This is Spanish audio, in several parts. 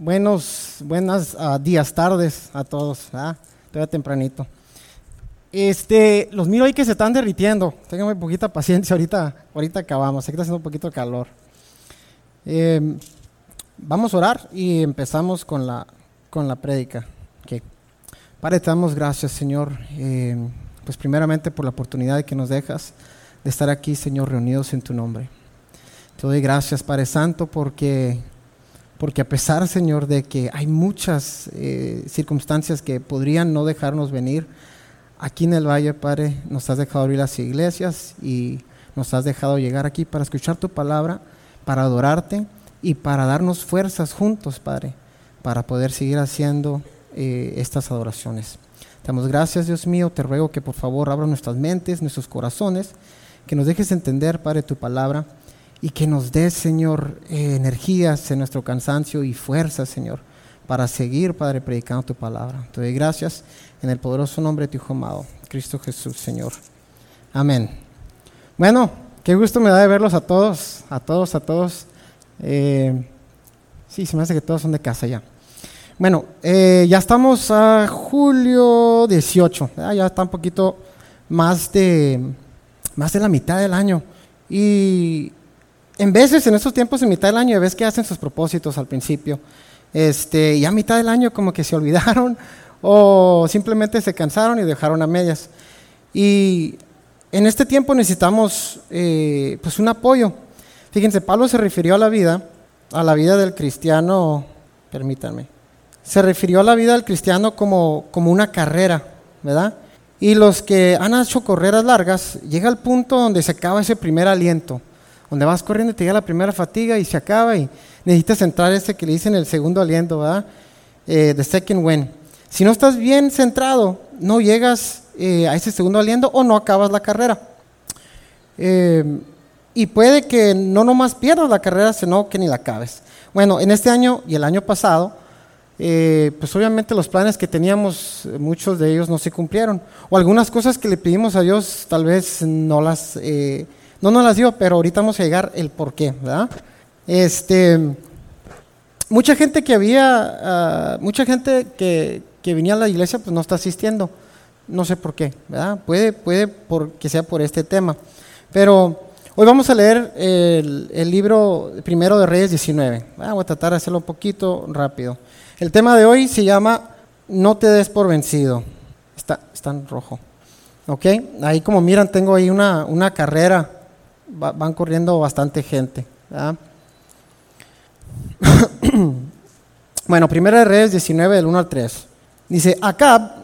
buenos, buenas ah, días, tardes a todos, todavía tempranito. Este, los miro ahí que se están derritiendo. Tengan poquita paciencia, ahorita, ahorita acabamos. Aquí está haciendo un poquito de calor. Em, vamos a orar y empezamos con la, con la prédica. Okay. Padre, te damos gracias, Señor. Em, pues primeramente por la oportunidad que nos dejas de estar aquí, Señor, reunidos en tu nombre. Te doy gracias, Padre Santo, porque, porque a pesar, Señor, de que hay muchas eh, circunstancias que podrían no dejarnos venir, aquí en el Valle, Padre, nos has dejado abrir las iglesias y nos has dejado llegar aquí para escuchar tu palabra, para adorarte y para darnos fuerzas juntos, Padre, para poder seguir haciendo eh, estas adoraciones. Damos gracias, Dios mío. Te ruego que por favor abra nuestras mentes, nuestros corazones, que nos dejes entender, Padre, tu palabra y que nos des, Señor, eh, energías en nuestro cansancio y fuerzas, Señor, para seguir, Padre, predicando tu palabra. Te doy gracias en el poderoso nombre de tu Hijo amado, Cristo Jesús, Señor. Amén. Bueno, qué gusto me da de verlos a todos, a todos, a todos. Eh, sí, se me hace que todos son de casa ya. Bueno, eh, ya estamos a julio 18, ya está un poquito más de, más de la mitad del año. Y en veces en estos tiempos, en mitad del año, ves que hacen sus propósitos al principio. Este, y a mitad del año como que se olvidaron o simplemente se cansaron y dejaron a medias. Y en este tiempo necesitamos eh, pues un apoyo. Fíjense, Pablo se refirió a la vida, a la vida del cristiano, permítanme, se refirió a la vida del cristiano como, como una carrera, ¿verdad? Y los que han hecho carreras largas, llega el punto donde se acaba ese primer aliento donde vas corriendo te llega la primera fatiga y se acaba y necesitas entrar ese que le dicen el segundo aliento, ¿verdad? Eh, the second wind. Si no estás bien centrado, no llegas eh, a ese segundo aliento o no acabas la carrera. Eh, y puede que no nomás pierdas la carrera, sino que ni la acabes. Bueno, en este año y el año pasado, pues obviamente los planes que teníamos, muchos de ellos no se cumplieron. O algunas cosas que le pedimos a Dios tal vez no las no nos las dio, pero ahorita vamos a llegar el por qué, ¿verdad? Este, mucha gente que había, ah, mucha gente que, que venía a la iglesia, pues no está asistiendo. No sé por qué, ¿verdad? Puede, puede por, que sea por este tema. Pero hoy vamos a leer el, libro primero de Reyes 19. Ah, voy a tratar de hacerlo un poquito rápido. El tema de hoy se llama No te des por vencido. Está, está en rojo. ¿Ok? Ahí como miran, tengo ahí una, una carrera van corriendo bastante gente. bueno, Primera de Reyes 19, del 1 al 3. Dice, acá,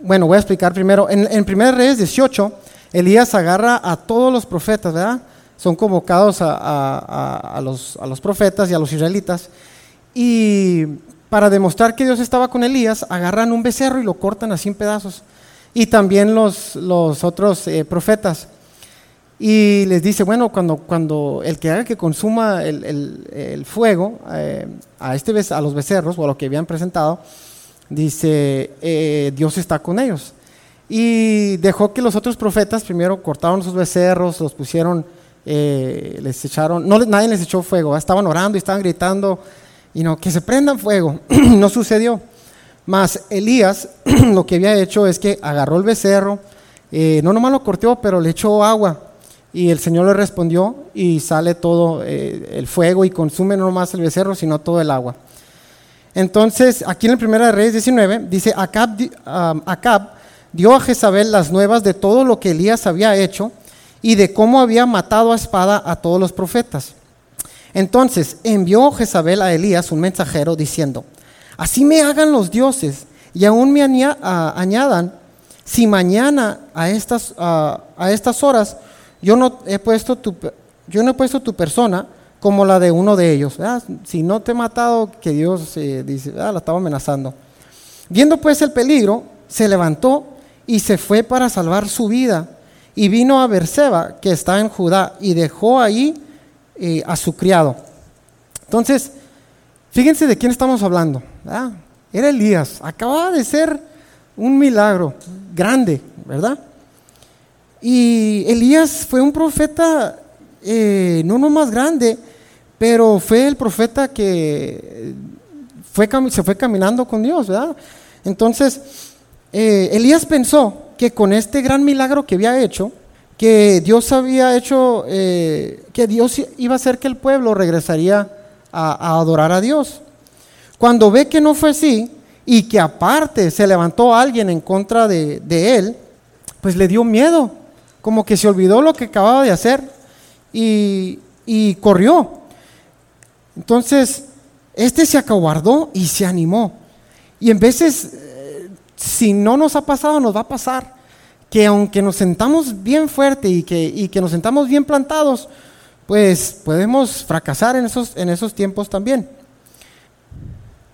bueno, voy a explicar primero. En, en Primera de Reyes 18, Elías agarra a todos los profetas, ¿verdad? Son convocados a, los, a los profetas y a los israelitas. Y para demostrar que Dios estaba con Elías, agarran un becerro y lo cortan así en pedazos. Y también los, los otros eh, profetas. Y les dice, bueno, cuando, cuando el que haga que consuma el, fuego eh, a, este, a los becerros o a lo que habían presentado, dice, eh, Dios está con ellos. Y dejó que los otros profetas primero cortaron sus becerros, los pusieron, eh, les echaron, no, nadie les echó fuego, estaban orando y estaban gritando, y no, que se prendan fuego. no sucedió. Más Elías lo que había hecho es que agarró el becerro, no nomás lo cortó, pero le echó agua y el Señor le respondió y sale todo eh, el fuego y consume no más el becerro, sino todo el agua. Entonces, aquí en el Primera de Reyes 19, dice, Acab, Acab dio a Jezabel las nuevas de todo lo que Elías había hecho y de cómo había matado a espada a todos los profetas. Entonces envió Jezabel a Elías un mensajero diciendo, así me hagan los dioses y aún me añadan, si mañana a estas, a estas horas yo no he puesto tu, yo no he puesto tu persona como la de uno de ellos. Si no te he matado, que Dios eh, dice, ah, la estaba amenazando. Viendo pues el peligro, se levantó y se fue para salvar su vida. Y vino a Berseba, que está en Judá, y dejó ahí eh, a su criado. Entonces, fíjense de quién estamos hablando. Era Elías. Acababa de ser un milagro grande, ¿verdad? Y Elías fue un profeta eh, no no más grande, pero fue el profeta que fue, se fue caminando con Dios, ¿verdad? Entonces, eh, Elías pensó que con este gran milagro que había hecho, que Dios había hecho, eh, que Dios iba a hacer que el pueblo regresaría a, adorar a Dios. Cuando ve que no fue así y que aparte se levantó alguien en contra de, él, pues le dio miedo, como que se olvidó lo que acababa de hacer y, y corrió. Entonces, este se acobardó y se animó. Y en veces, eh, si no nos ha pasado, nos va a pasar que aunque nos sentamos bien fuerte y que, que nos sentamos bien plantados, pues podemos fracasar en esos, en esos tiempos también.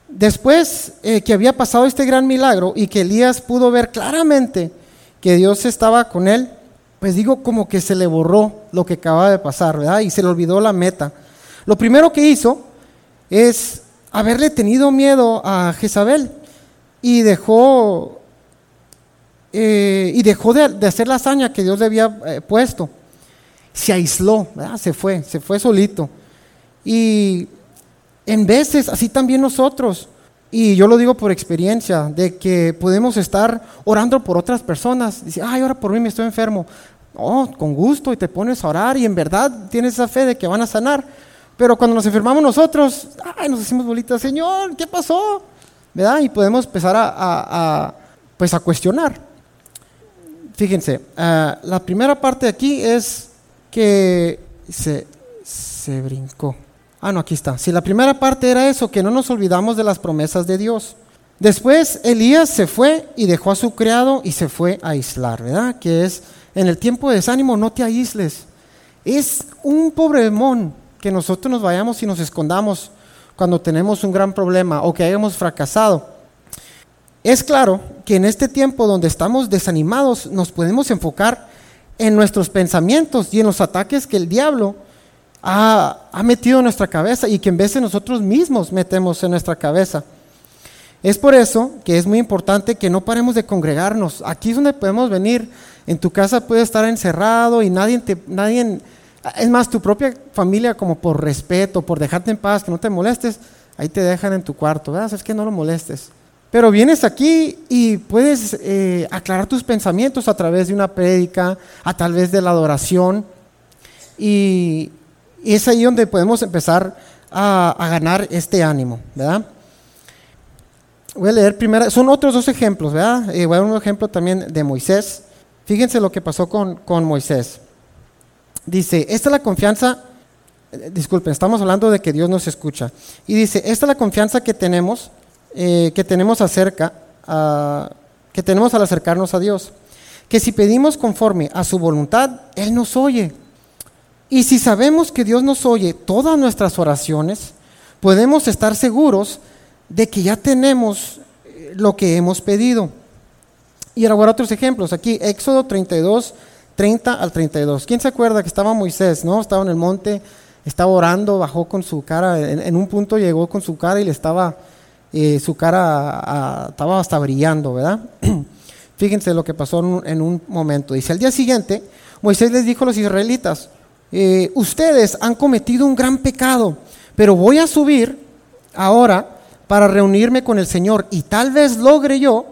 Después eh, que había pasado este gran milagro y que Elías pudo ver claramente que Dios estaba con él, pues digo como que se le borró lo que acaba de pasar, ¿verdad? Y se le olvidó la meta. Lo primero que hizo es haberle tenido miedo a Jezabel y dejó, eh, y dejó de, hacer la hazaña que Dios le había eh, puesto. Se aisló, se fue, se fue solito. Y en veces, así también nosotros, y yo lo digo por experiencia, de que podemos estar orando por otras personas. Dice, ay, ora por mí, me estoy enfermo. Oh, con gusto, y te pones a orar, y en verdad tienes esa fe de que van a sanar. Pero cuando nos enfermamos nosotros, ay, nos decimos bolitas, Señor, ¿qué pasó? ¿verdad? Y podemos empezar a, pues a cuestionar. Fíjense, ah, la primera parte aquí es que se, se brincó. Ah, no, aquí está. Si la primera parte era eso, que no nos olvidamos de las promesas de Dios. Después Elías se fue y dejó a su criado y se fue a aislar, ¿verdad? Que es, en el tiempo de desánimo no te aísles. Es un pobremón que nosotros nos vayamos y nos escondamos cuando tenemos un gran problema o que hayamos fracasado. Es claro que en este tiempo donde estamos desanimados nos podemos enfocar en nuestros pensamientos y en los ataques que el diablo ha, metido en nuestra cabeza y que en de nosotros mismos metemos en nuestra cabeza. Es por eso que es muy importante que no paremos de congregarnos. Aquí es donde podemos venir. En tu casa puedes estar encerrado y nadie, te, nadie es más, tu propia familia, como por respeto, por dejarte en paz, que no te molestes, ahí te dejan en tu cuarto, ¿verdad? Es que no lo molestes. Pero vienes aquí y puedes eh, aclarar tus pensamientos a través de una prédica, a través de la adoración. Y, es ahí donde podemos empezar a, ganar este ánimo, ¿verdad? Voy a leer primero, son otros dos ejemplos, ¿verdad? Eh, voy a dar un ejemplo también de Moisés. Fíjense lo que pasó con, con Moisés. Dice, esta es la confianza, eh, disculpen, estamos hablando de que Dios nos escucha. Y dice, esta es la confianza que tenemos, eh, que tenemos acerca, que tenemos al acercarnos a Dios. Que si pedimos conforme a su voluntad, Él nos oye. Y si sabemos que Dios nos oye todas nuestras oraciones, podemos estar seguros de que ya tenemos eh, lo que hemos pedido. Y ahora otros ejemplos. Aquí, Éxodo 32, 30 al 32. ¿Quién se acuerda que estaba Moisés, no? Estaba en el monte, estaba orando, bajó con su cara, en, un punto llegó con su cara y le estaba, eh, su cara estaba hasta brillando, ¿verdad? Fíjense lo que pasó en un, momento. Dice, al día siguiente, Moisés les dijo a los israelitas, eh, ustedes han cometido un gran pecado, pero voy a subir ahora para reunirme con el Señor y tal vez logre yo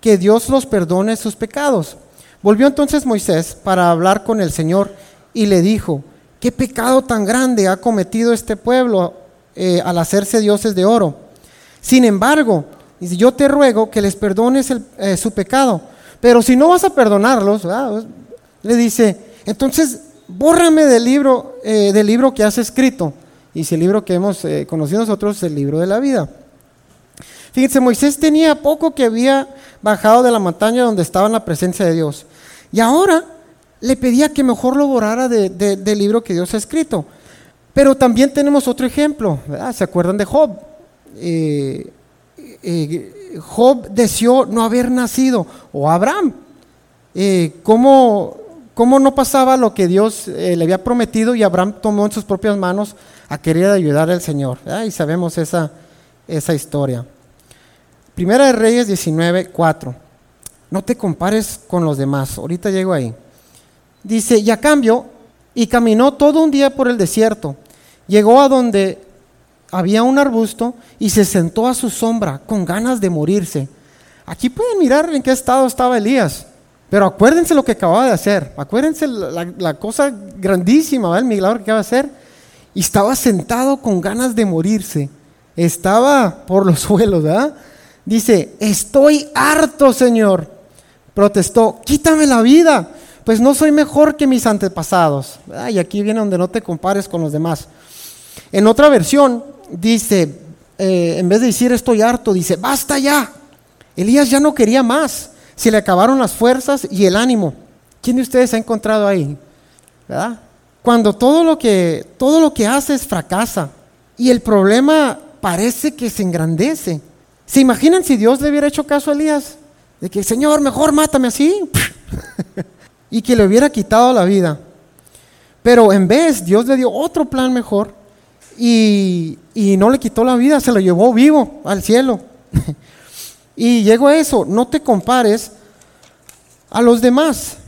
que Dios los perdone sus pecados. Volvió entonces Moisés para hablar con el Señor y le dijo, ¿qué pecado tan grande ha cometido este pueblo eh, al hacerse dioses de oro? Sin embargo, yo te ruego que les perdones eh, su pecado, pero si no vas a perdonarlos, le dice, entonces bórrame del libro, eh, del libro que has escrito. Y si el libro que hemos conocido nosotros es el libro de la vida. Fíjense, Moisés tenía poco que había bajado de la montaña donde estaba en la presencia de Dios. Y ahora le pedía que mejor lo borrara del libro que Dios ha escrito. Pero también tenemos otro ejemplo, ¿Se acuerdan de Job? Eh, eh, Job deseó no haber nacido, o Abraham. Eh, ¿cómo, no pasaba lo que Dios le había prometido y Abraham tomó en sus propias manos a querer ayudar al Señor? Y sabemos esa, esa historia. Primera de Reyes 19, 4. No te compares con los demás. Ahorita llego ahí. Dice, y a cambio, y caminó todo un día por el desierto. Llegó a donde había un arbusto y se sentó a su sombra con ganas de morirse. Aquí pueden mirar en qué estado estaba Elías. Pero acuérdense lo que acababa de hacer. Acuérdense la, cosa grandísima, el milagro que acaba de hacer. Y estaba sentado con ganas de morirse. Estaba por los suelos, ¿verdad? Dice, estoy harto, Señor. Protestó, quítame la vida, pues no soy mejor que mis antepasados. Y aquí viene donde no te compares con los demás. En otra versión dice, eh, en vez de decir estoy harto, dice, basta ya. Elías ya no quería más. Se le acabaron las fuerzas y el ánimo. ¿Quién de ustedes ha encontrado ahí? ¿Verdad? Cuando todo lo que, todo lo que haces fracasa y el problema parece que se engrandece. ¿Se imaginan si Dios le hubiera hecho caso a Elías? De que, Señor, mejor mátame así. y que le hubiera quitado la vida. Pero en vez, Dios le dio otro plan mejor y, y no le quitó la vida, se lo llevó vivo al cielo. y llegó a eso, no te compares a los demás.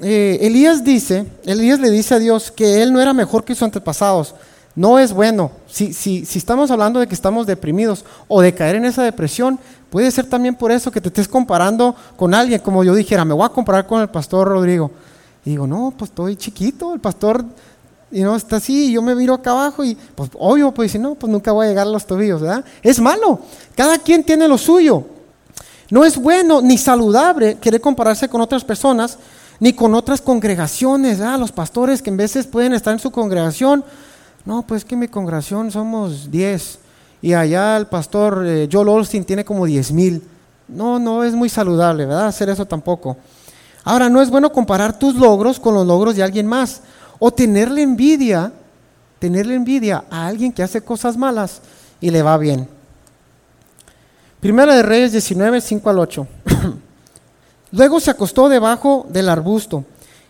Eh, Elías dice, Elías le dice a Dios que él no era mejor que sus antepasados. No es bueno. Si, si, si estamos hablando de que estamos deprimidos o de caer en esa depresión, puede ser también por eso que te estés comparando con alguien, como yo dijera, me voy a comparar con el pastor Rodrigo. Y digo, no, pues estoy chiquito, el pastor no está así, y yo me miro acá abajo y pues obvio, pues si no, pues nunca voy a llegar a los tobillos, ¿verdad? Es malo, cada quien tiene lo suyo. No es bueno ni saludable querer compararse con otras personas, ni con otras congregaciones, ¿verdad? Los pastores que en veces pueden estar en su congregación, no, pues que mi congregación somos 10 y allá el pastor eh, Joel Olstein tiene como 10 mil. No, no es muy saludable, ¿verdad? Hacer eso tampoco. Ahora, no es bueno comparar tus logros con los logros de alguien más. O tenerle envidia, tenerle envidia a alguien que hace cosas malas y le va bien. Primera de Reyes 19, 5 al 8. Luego se acostó debajo del arbusto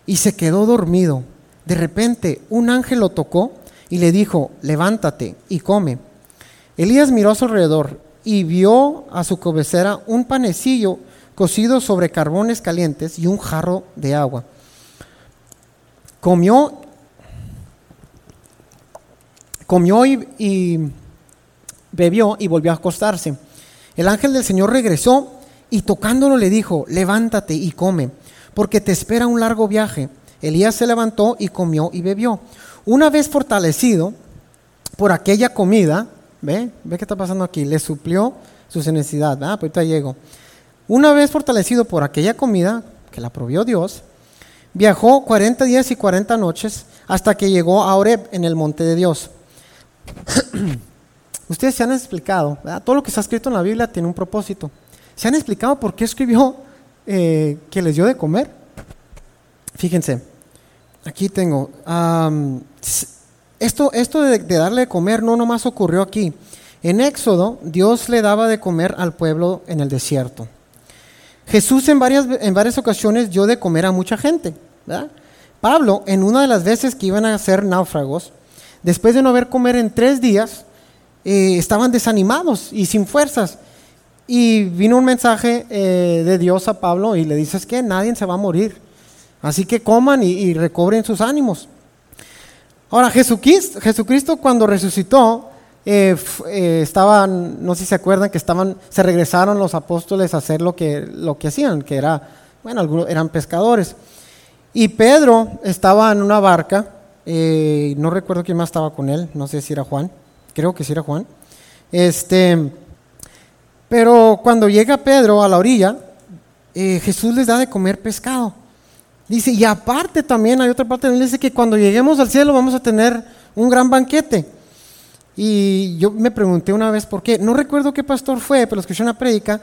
y se quedó dormido. De repente un ángel lo tocó y le dijo, levántate y come. Elías miró a su alrededor y vio a su cabecera un panecillo cocido sobre carbones calientes y un jarro de agua. Comió, comió y, bebió y volvió a acostarse. El ángel del Señor regresó y tocándolo le dijo, levántate y come, porque te espera un largo viaje. Elías se levantó y comió y bebió. Una vez fortalecido por aquella comida, ¿ve? ¿Ve qué está pasando aquí? Le suplió su necesidad, ah, pues ahorita llego. Una vez fortalecido por aquella comida que la provió Dios, Viajó 40 días y 40 noches hasta que llegó a Oreb en el monte de Dios. Ustedes se han explicado, todo lo que está escrito en la Biblia tiene un propósito. ¿Se han explicado por qué escribió eh, que les dio de comer? Fíjense, aquí tengo. esto esto de, darle de comer no nomás ocurrió aquí. En Éxodo, Dios le daba de comer al pueblo en el desierto. Jesús en varias, en varias ocasiones dio de comer a mucha gente. Pablo, en una de las veces que iban a ser náufragos, después de no haber comer en tres días, eh, estaban desanimados y sin fuerzas. Y vino un mensaje eh, de Dios a Pablo y le dices que nadie se va a morir. Así que coman y, recobren sus ánimos. Ahora, Jesucristo, cuando resucitó, eh, estaban, no sé si se acuerdan, que estaban, se regresaron los apóstoles a hacer lo que, lo que hacían, que era, bueno, algunos eran pescadores. Y Pedro estaba en una barca, no recuerdo quién más estaba con él, no sé si era Juan, creo que sí era Juan. Este, pero cuando llega Pedro a la orilla, Jesús les da de comer pescado. Dice, y aparte también hay otra parte donde dice que cuando lleguemos al cielo vamos a tener un gran banquete. Y yo me pregunté una vez por qué. No recuerdo qué pastor fue, pero escuché una prédica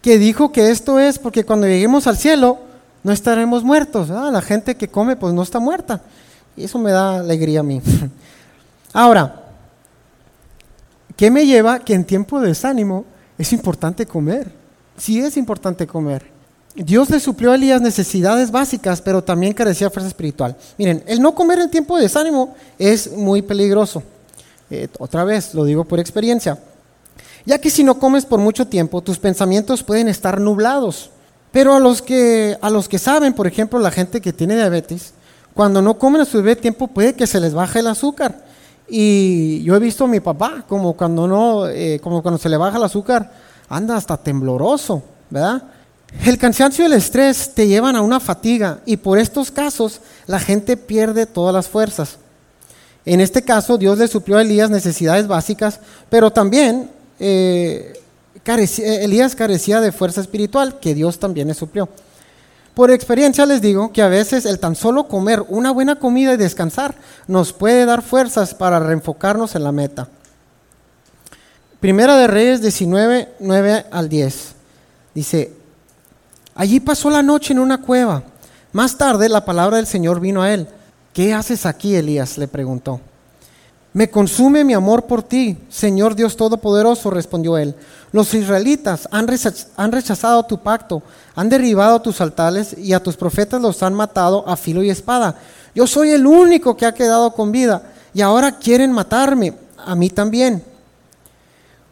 que dijo que esto es porque cuando lleguemos al cielo no estaremos muertos. La gente que come pues no está muerta. Y eso me da alegría a mí. Ahora, ¿qué me lleva que en tiempo de desánimo es importante comer? Sí es importante comer. Dios le suplió a Elías necesidades básicas, pero también carecía de fuerza espiritual. Miren, el no comer en tiempo de desánimo es muy peligroso. Eh, otra vez, lo digo por experiencia. Ya que si no comes por mucho tiempo, tus pensamientos pueden estar nublados. Pero a los que, a los que saben, por ejemplo, la gente que tiene diabetes, cuando no comen a su bebé tiempo puede que se les baje el azúcar. Y yo he visto a mi papá como cuando no, eh, como cuando se le baja el azúcar, anda hasta tembloroso, ¿verdad? El cansancio y el estrés te llevan a una fatiga y por estos casos la gente pierde todas las fuerzas. En este caso Dios le suplió a Elías necesidades básicas, pero también eh, Elías carecía de fuerza espiritual que Dios también le suplió. Por experiencia les digo que a veces el tan solo comer una buena comida y descansar nos puede dar fuerzas para reenfocarnos en la meta. Primera de Reyes 19, 9 al 10. Dice, allí pasó la noche en una cueva. Más tarde la palabra del Señor vino a él. ¿Qué haces aquí, Elías? le preguntó. Me consume mi amor por ti, Señor Dios Todopoderoso, respondió él. Los israelitas han rechazado tu pacto, han derribado tus altares y a tus profetas los han matado a filo y espada. Yo soy el único que ha quedado con vida y ahora quieren matarme, a mí también.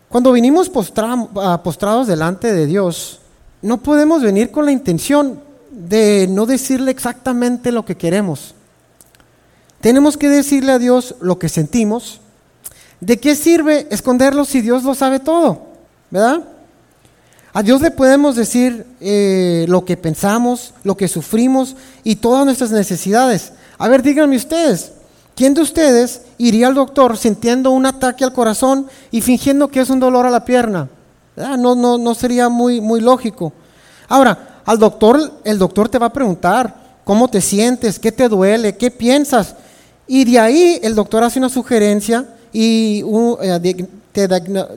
Cuando vinimos ah, postrados delante de Dios, no podemos venir con la intención de no decirle exactamente lo que queremos. Tenemos que decirle a Dios lo que sentimos. ¿De qué sirve esconderlo si Dios lo sabe todo? ¿Verdad? A Dios le podemos decir eh, lo que pensamos, lo que sufrimos y todas nuestras necesidades. A ver, díganme ustedes, ¿quién de ustedes iría al doctor sintiendo un ataque al corazón y fingiendo que es un dolor a la pierna? No, no, no sería muy, muy lógico. Ahora, al doctor, el doctor te va a preguntar cómo te sientes, qué te duele, qué piensas. Y de ahí el doctor hace una sugerencia y eh, te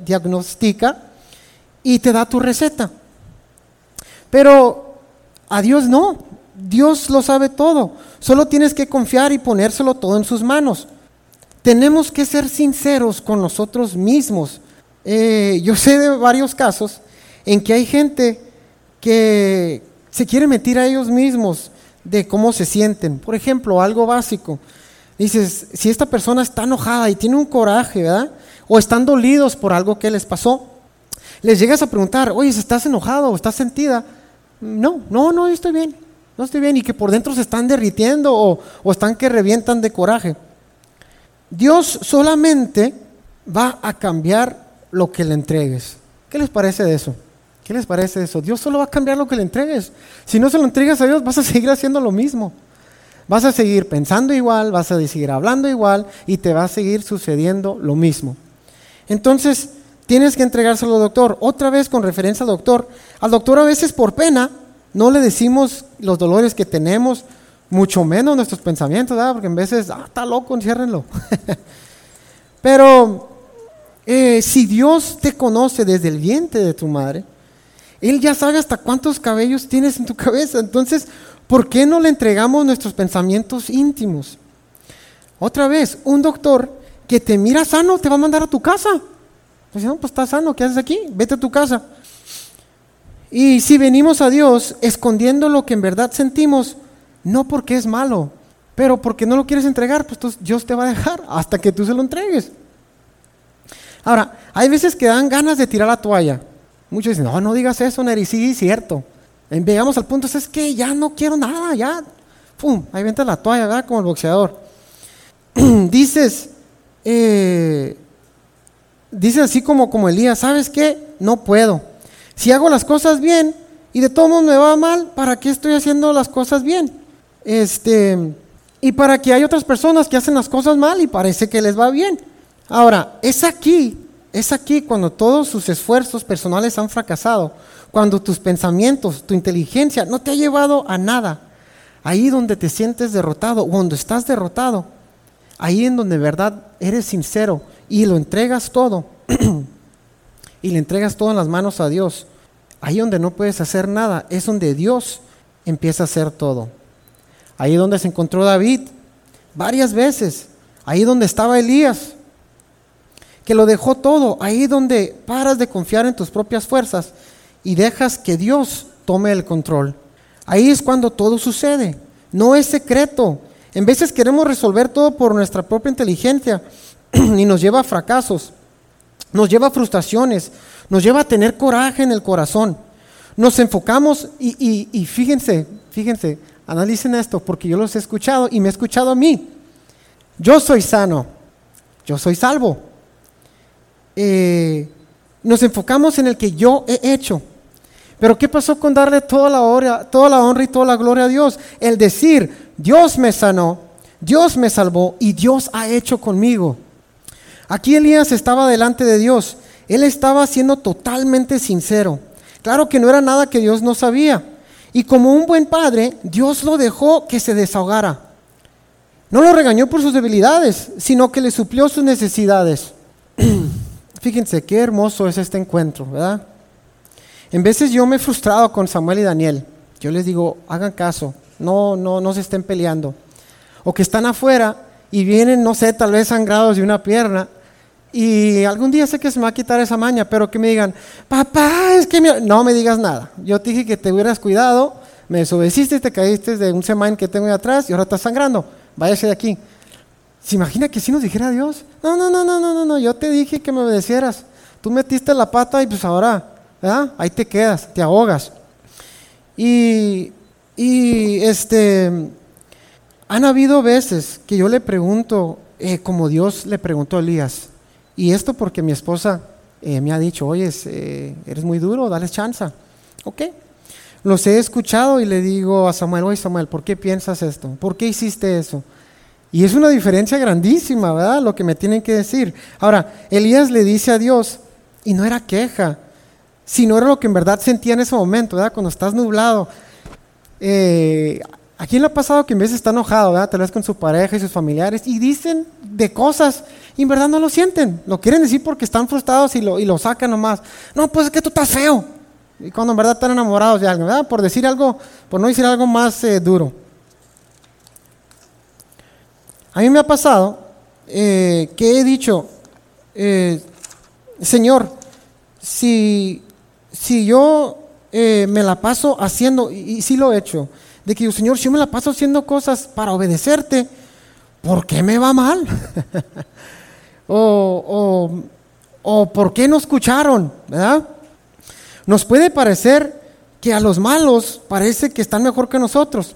diagnostica y te da tu receta. Pero a Dios no, Dios lo sabe todo. Solo tienes que confiar y ponérselo todo en sus manos. Tenemos que ser sinceros con nosotros mismos. Eh, yo sé de varios casos en que hay gente que se quiere mentir a ellos mismos de cómo se sienten. Por ejemplo, algo básico. Dices, si esta persona está enojada y tiene un coraje, ¿verdad? O están dolidos por algo que les pasó, les llegas a preguntar, oye, ¿estás enojado o estás sentida? No, no, no, estoy bien, no estoy bien. Y que por dentro se están derritiendo o, o están que revientan de coraje. Dios solamente va a cambiar lo que le entregues. ¿Qué les parece de eso? ¿Qué les parece de eso? Dios solo va a cambiar lo que le entregues. Si no se lo entregas a Dios, vas a seguir haciendo lo mismo. Vas a seguir pensando igual, vas a seguir hablando igual y te va a seguir sucediendo lo mismo. Entonces, tienes que entregárselo al doctor. Otra vez con referencia al doctor. Al doctor a veces por pena no le decimos los dolores que tenemos, mucho menos nuestros pensamientos, ¿verdad? porque en veces, ah, está loco, enciérrenlo. Pero eh, si Dios te conoce desde el vientre de tu madre, Él ya sabe hasta cuántos cabellos tienes en tu cabeza. Entonces, ¿Por qué no le entregamos nuestros pensamientos íntimos? Otra vez, un doctor que te mira sano te va a mandar a tu casa. Pues no, pues estás sano, ¿qué haces aquí? Vete a tu casa. Y si venimos a Dios escondiendo lo que en verdad sentimos, no porque es malo, pero porque no lo quieres entregar, pues Dios te va a dejar hasta que tú se lo entregues. Ahora, hay veces que dan ganas de tirar la toalla. Muchos dicen, no, no digas eso, Neri, sí, es cierto. Llegamos al punto, es que ya no quiero nada, ya. ¡Pum! Ahí vente la toalla, ¿verdad? Como el boxeador. dices, eh, dices así como, como Elías, ¿sabes qué? No puedo. Si hago las cosas bien y de todos modos me va mal, ¿para qué estoy haciendo las cosas bien? Este, y para que hay otras personas que hacen las cosas mal y parece que les va bien. Ahora, es aquí, es aquí cuando todos sus esfuerzos personales han fracasado cuando tus pensamientos, tu inteligencia no te ha llevado a nada, ahí donde te sientes derrotado, cuando estás derrotado, ahí en donde de verdad eres sincero y lo entregas todo, y le entregas todo en las manos a Dios, ahí donde no puedes hacer nada, es donde Dios empieza a hacer todo. Ahí donde se encontró David varias veces, ahí donde estaba Elías, que lo dejó todo, ahí donde paras de confiar en tus propias fuerzas y dejas que Dios tome el control. Ahí es cuando todo sucede. No es secreto. En veces queremos resolver todo por nuestra propia inteligencia y nos lleva a fracasos, nos lleva a frustraciones, nos lleva a tener coraje en el corazón. Nos enfocamos y, y fíjense, fíjense, analicen esto porque yo los he escuchado y me he escuchado a mí. Yo soy sano. yo soy salvo. Eh, nos enfocamos en el que yo he hecho. Pero ¿qué pasó con darle toda la, honra, toda la honra y toda la gloria a Dios? El decir, Dios me sanó, Dios me salvó y Dios ha hecho conmigo. Aquí Elías estaba delante de Dios. Él estaba siendo totalmente sincero. Claro que no era nada que Dios no sabía. Y como un buen padre, Dios lo dejó que se desahogara. No lo regañó por sus debilidades, sino que le suplió sus necesidades. Fíjense qué hermoso es este encuentro, ¿verdad? En veces yo me he frustrado con Samuel y Daniel. Yo les digo, hagan caso, no, no, no se estén peleando. O que están afuera y vienen, no sé, tal vez sangrados de una pierna. Y algún día sé que se me va a quitar esa maña, pero que me digan, papá, es que no me digas nada. Yo te dije que te hubieras cuidado, me desobedeciste, te caíste de un semán que tengo ahí atrás y ahora estás sangrando. Váyase de aquí. ¿Se imagina que si nos dijera Dios? No, no, no, no, no, no, no, yo te dije que me obedecieras. Tú metiste la pata y pues ahora, ¿verdad? Ahí te quedas, te ahogas. Y, y este, han habido veces que yo le pregunto, eh, como Dios le preguntó a Elías, y esto porque mi esposa eh, me ha dicho, oye, eh, eres muy duro, dale chance. Ok. Los he escuchado y le digo a Samuel, oye Samuel, ¿por qué piensas esto? ¿Por qué hiciste eso? Y es una diferencia grandísima, ¿verdad? Lo que me tienen que decir. Ahora, Elías le dice a Dios, y no era queja, sino era lo que en verdad sentía en ese momento, ¿verdad? Cuando estás nublado. Eh, ¿A quién le ha pasado que en vez está enojado, ¿verdad? Tal vez con su pareja y sus familiares, y dicen de cosas, y en verdad no lo sienten. Lo quieren decir porque están frustrados y lo, y lo sacan nomás. No, pues es que tú estás feo. Y cuando en verdad están enamorados de alguien, ¿verdad? Por decir algo, por no decir algo más eh, duro. A mí me ha pasado eh, que he dicho, eh, Señor, si, si yo eh, me la paso haciendo, y, sí lo he hecho, de que Señor, si yo me la paso haciendo cosas para obedecerte, ¿por qué me va mal? o, o, ¿por qué no escucharon? ¿Verdad? Nos puede parecer que a los malos parece que están mejor que nosotros,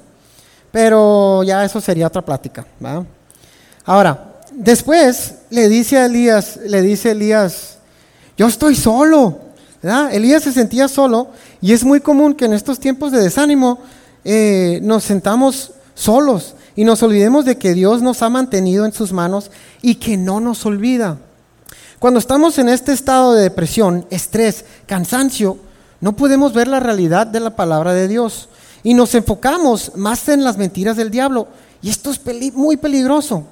pero ya eso sería otra plática. ¿verdad? Ahora, después le dice a Elías, le dice Elías, yo estoy solo. Elías se sentía solo y es muy común que en estos tiempos de desánimo eh, nos sentamos solos y nos olvidemos de que Dios nos ha mantenido en sus manos y que no nos olvida. Cuando estamos en este estado de depresión, estrés, cansancio, no podemos ver la realidad de la palabra de Dios y nos enfocamos más en las mentiras del diablo. Y esto es muy peligroso.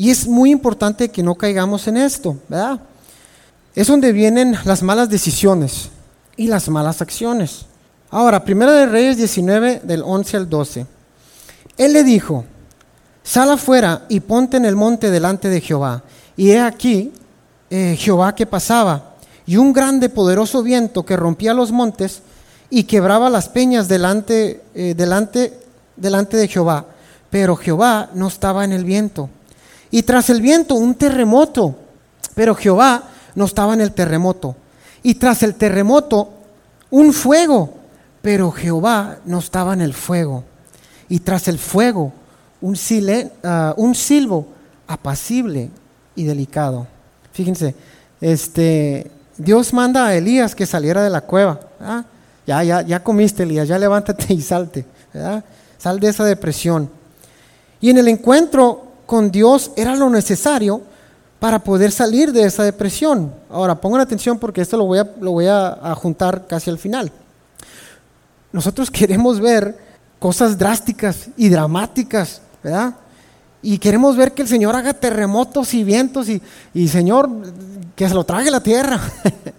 Y es muy importante que no caigamos en esto, ¿verdad? Es donde vienen las malas decisiones y las malas acciones. Ahora, Primera de Reyes 19, del 11 al 12. Él le dijo, sal afuera y ponte en el monte delante de Jehová. Y he aquí eh, Jehová que pasaba, y un grande poderoso viento que rompía los montes y quebraba las peñas delante, eh, delante, delante de Jehová. Pero Jehová no estaba en el viento. Y tras el viento un terremoto, pero Jehová no estaba en el terremoto. Y tras el terremoto un fuego, pero Jehová no estaba en el fuego. Y tras el fuego un, ah, silbo apacible y delicado. Fíjense, este, Dios manda a Elías que saliera de la cueva. Ya, ya, ya comiste, Elías, ya levántate y salte. Sal de esa depresión. Y en el encuentro con Dios era lo necesario para poder salir de esa depresión. Ahora, pongan atención porque esto lo voy a, lo voy a, juntar casi al final. Nosotros queremos ver cosas drásticas y dramáticas, ¿verdad? Y queremos ver que el Señor haga terremotos y vientos y, y Señor, que se lo trague la tierra,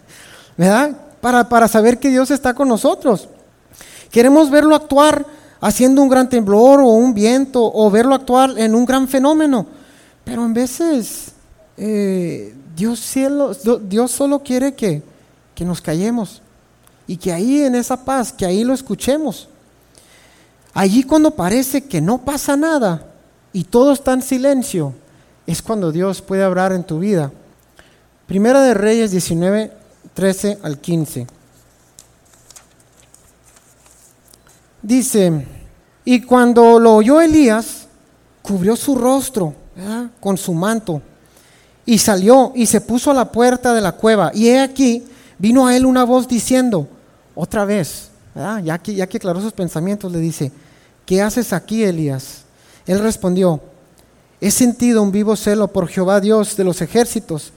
¿verdad? Para, para saber que Dios está con nosotros. Queremos verlo actuar haciendo un gran temblor o un viento o verlo actuar en un gran fenómeno. Pero en veces eh, Dios, cielo, Dios solo quiere que, que nos callemos y que ahí en esa paz, que ahí lo escuchemos. Allí cuando parece que no pasa nada y todo está en silencio, es cuando Dios puede hablar en tu vida. Primera de Reyes 19, 13 al 15. Dice, y cuando lo oyó Elías, cubrió su rostro con su manto Y salió y se puso a la puerta de la cueva. Y he aquí, vino a él una voz diciendo, otra vez, ya que, ya que aclaró sus pensamientos, le dice, ¿qué haces aquí, Elías? Él respondió, he sentido un vivo celo por Jehová Dios de los ejércitos,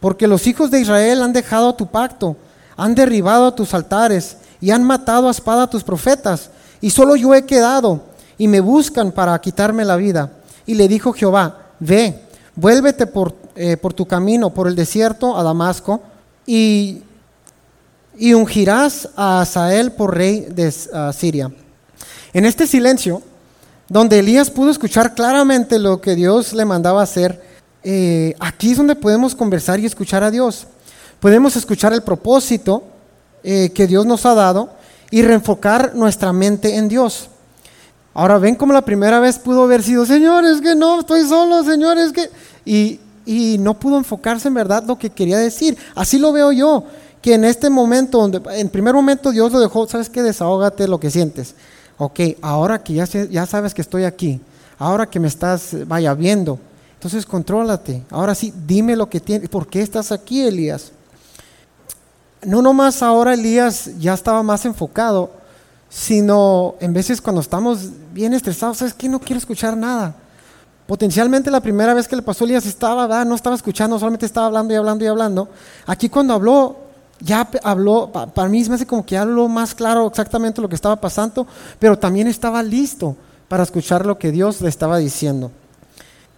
porque los hijos de Israel han dejado tu pacto, han derribado tus altares y han matado a espada a tus profetas, y solo yo he quedado, y me buscan para quitarme la vida. Y le dijo Jehová, ve, vuélvete por, eh, tu camino, por el desierto a Damasco, y, y ungirás a Asael por rey de Siria. En este silencio, donde Elías pudo escuchar claramente lo que Dios le mandaba hacer, eh, aquí es donde podemos conversar y escuchar a Dios. Podemos escuchar el propósito eh, que Dios nos ha dado y reenfocar nuestra mente en Dios. Ahora ven como la primera vez pudo haber sido, señores, que no, estoy solo, señores, que... Y, y no pudo enfocarse en verdad lo que quería decir. Así lo veo yo, que en este momento, donde en primer momento Dios lo dejó, sabes que desahógate lo que sientes. Ok, ahora que ya, ya sabes que estoy aquí, ahora que me estás, vaya, viendo, entonces contrólate. Ahora sí, dime lo que tienes. ¿Por qué estás aquí, Elías? No nomás ahora Elías ya estaba más enfocado, sino en veces cuando estamos bien estresados, ¿sabes qué? No quiero escuchar nada. Potencialmente la primera vez que le pasó Elías estaba, no estaba escuchando, solamente estaba hablando y hablando y hablando. Aquí cuando habló, ya habló, para mí me hace como que habló más claro exactamente lo que estaba pasando, pero también estaba listo para escuchar lo que Dios le estaba diciendo.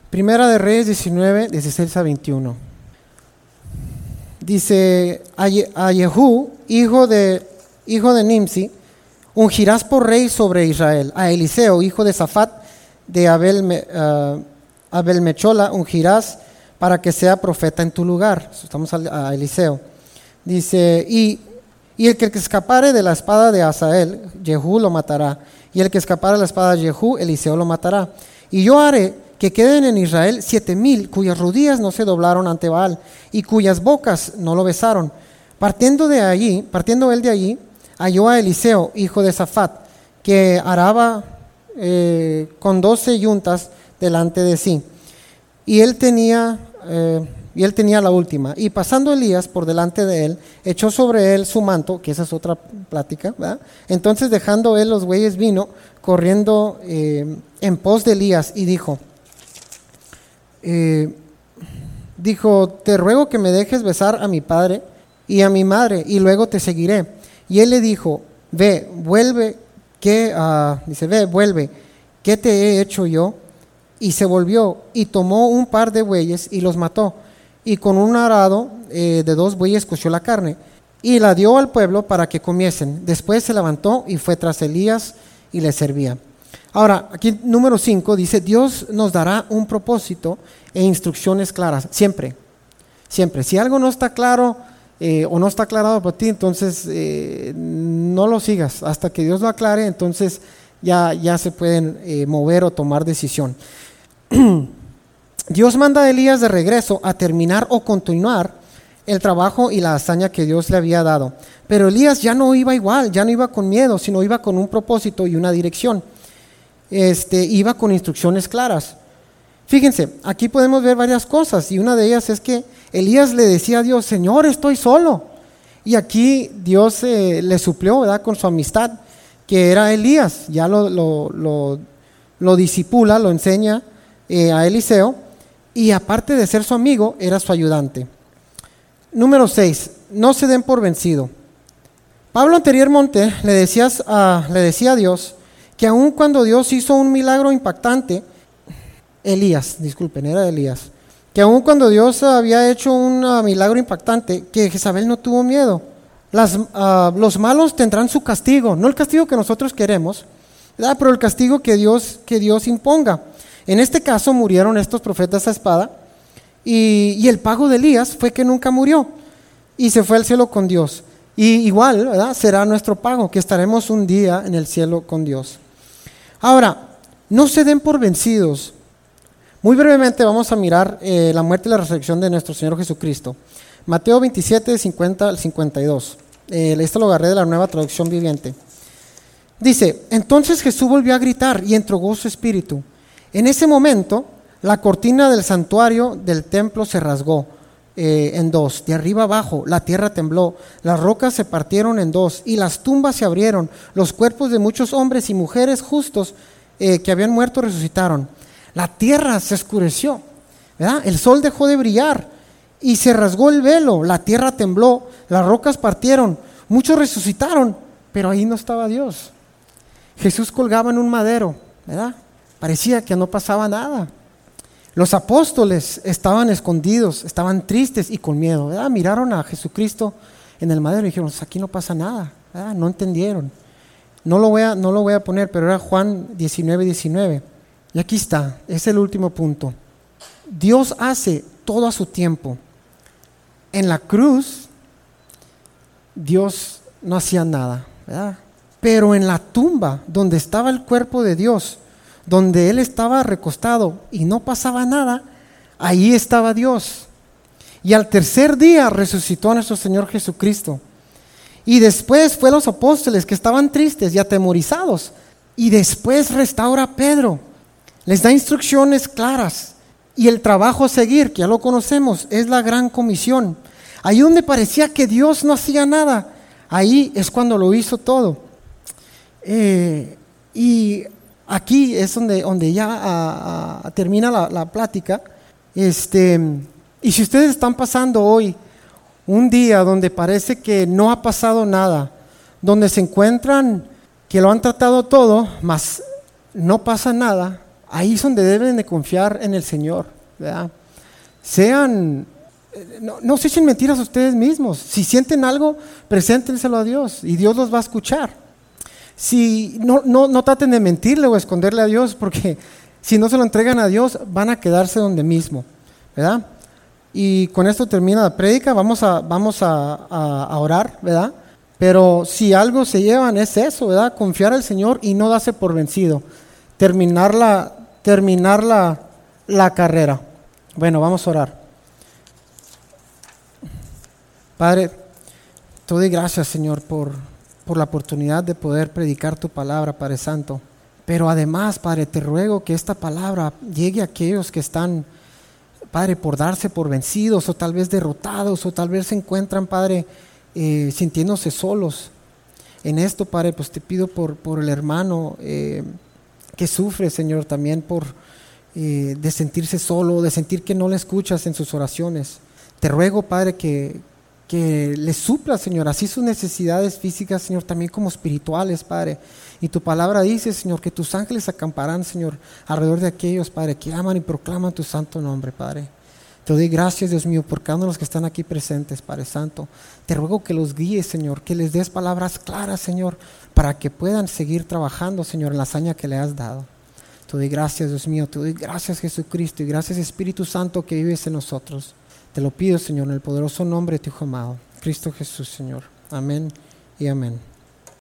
Primera de Reyes 19, 16 a 21. Dice a Yehú, hijo de, hijo de Nimsi, ungirás por rey sobre Israel. A Eliseo, hijo de Safat, de Abel, uh, Abel Mechola, ungirás para que sea profeta en tu lugar. Estamos a, Eliseo. Dice, y, el que escapare de la espada de Asael, Jehú lo matará. Y el que escapare de la espada de Jehú, Eliseo lo matará. Y yo haré que queden en Israel siete mil cuyas rodillas no se doblaron ante Baal y cuyas bocas no lo besaron. Partiendo de allí, partiendo él de allí, halló a Eliseo, hijo de Safat, que araba eh, con doce yuntas delante de sí. Y él tenía eh, y él tenía la última. Y pasando Elías por delante de él, echó sobre él su manto, que esa es otra plática, Entonces dejando él los bueyes vino, corriendo eh, en pos de Elías y dijo, eh, dijo, te ruego que me dejes besar a mi padre y a mi madre y luego te seguiré. Y él le dijo, ve, vuelve, que, ah, dice, ve, vuelve, ¿qué te he hecho yo? Y se volvió y tomó un par de bueyes y los mató y con un arado eh, de dos bueyes coció la carne y la dio al pueblo para que comiesen. Después se levantó y fue tras Elías y le servía. Ahora, aquí número 5 dice, Dios nos dará un propósito e instrucciones claras, siempre, siempre. Si algo no está claro eh, o no está aclarado para ti, entonces eh, no lo sigas hasta que Dios lo aclare, entonces ya, ya se pueden mover o tomar decisión. Dios manda a Elías de regreso a terminar o continuar el trabajo y la hazaña que Dios le había dado. Pero Elías ya no iba igual, ya no iba con miedo, sino iba con un propósito y una dirección. Este, iba con instrucciones claras. Fíjense, aquí podemos ver varias cosas y una de ellas es que Elías le decía a Dios, Señor, estoy solo. Y aquí Dios eh, le suplió ¿verdad? con su amistad, que era Elías. Ya lo, lo, lo, disipula, lo enseña eh, a Eliseo y aparte de ser su amigo, era su ayudante. Número 6. No se den por vencido. Pablo anteriormente le, decías le decía a Dios que aun cuando Dios hizo un milagro impactante, Elías, disculpen, era Elías, que aun cuando Dios había hecho un ah, milagro impactante, que Jezabel no tuvo miedo. Ah, los malos tendrán su castigo, no el castigo que nosotros queremos, pero el castigo que Dios, que Dios imponga. En este caso murieron estos profetas a espada y, el pago de Elías fue que nunca murió y se fue al cielo con Dios. Y igual. Será nuestro pago, que estaremos un día en el cielo con Dios. Ahora, no se den por vencidos. Muy brevemente vamos a mirar eh, la muerte y la resurrección de nuestro Señor Jesucristo. Mateo 27, 50 al 52. Eh, esto lo agarré de la nueva traducción viviente. Dice, entonces Jesús volvió a gritar y entregó su espíritu. En ese momento, la cortina del santuario del templo se rasgó eh, en dos, de arriba abajo, la tierra tembló, las rocas se partieron en dos y las tumbas se abrieron, los cuerpos de muchos hombres y mujeres justos eh, que habían muerto resucitaron. La tierra se oscureció, el sol dejó de brillar y se rasgó el velo, la tierra tembló, las rocas partieron, muchos resucitaron, pero ahí no estaba Dios. Jesús colgaba en un madero, ¿verdad? Parecía que no pasaba nada. Los apóstoles estaban escondidos, estaban tristes y con miedo. Miraron a Jesucristo en el madero y dijeron, pues aquí no pasa nada. No entendieron. No lo, voy a, no lo voy a poner, pero era Juan 19, 19. Y aquí está, es el último punto. Dios hace todo a su tiempo. En la cruz, Dios no hacía nada, Pero en la tumba donde estaba el cuerpo de Dios, donde él estaba recostado y no pasaba nada, ahí estaba Dios. Y al tercer día resucitó a nuestro Señor Jesucristo. Y después fue los apóstoles que estaban tristes y atemorizados. Y después restaura a Pedro. Les da instrucciones claras. Y el trabajo a seguir, que ya lo conocemos, es la gran comisión. Ahí donde parecía que Dios no hacía nada, ahí es cuando lo hizo todo. Eh, y aquí es donde, donde ya termina la, plática. Este, y si ustedes están pasando hoy un día donde parece que no ha pasado nada, donde se encuentran que lo han tratado todo, mas no pasa nada, ahí es donde deben de confiar en el Señor. Sean, no, no se echen mentiras a ustedes mismos. Si sienten algo, preséntenselo a Dios y Dios los va a escuchar si no, no, no traten de mentirle o esconderle a Dios, porque si no se lo entregan a Dios, van a quedarse donde mismo, ¿verdad? Y con esto termina la prédica, vamos a, vamos a, orar, ¿verdad? Pero si algo se llevan es eso, ¿verdad? Confiar al Señor y no darse por vencido. Terminar la, terminar la, la carrera. Bueno, vamos a orar. Padre, te doy gracias, Señor, por por la oportunidad de poder predicar tu palabra, Padre Santo. Pero además, Padre, te ruego que esta palabra llegue a aquellos que están, Padre, por darse por vencidos o tal vez derrotados o tal vez se encuentran, Padre, eh, sintiéndose solos. En esto, Padre, pues te pido por, por el hermano eh, que sufre, Señor, también por eh, de sentirse solo, de sentir que no le escuchas en sus oraciones. Te ruego, Padre, que, que le supla, Señor, así sus necesidades físicas, Señor, también como espirituales, Padre. Y tu palabra dice, Señor, que tus ángeles acamparán, Señor, alrededor de aquellos, Padre, que aman y proclaman tu santo nombre, Padre. Te doy gracias, Dios mío, por cada uno de los que están aquí presentes, Padre Santo. Te ruego que los guíes, Señor, que les des palabras claras, Señor, para que puedan seguir trabajando, Señor, en la hazaña que le has dado. Te doy gracias, Dios mío, te doy gracias, Jesucristo, y gracias, Espíritu Santo, que vives en nosotros. Te lo pido, Señor, en el poderoso nombre de tu Hijo amado, Cristo Jesús, Señor. Amén y amén.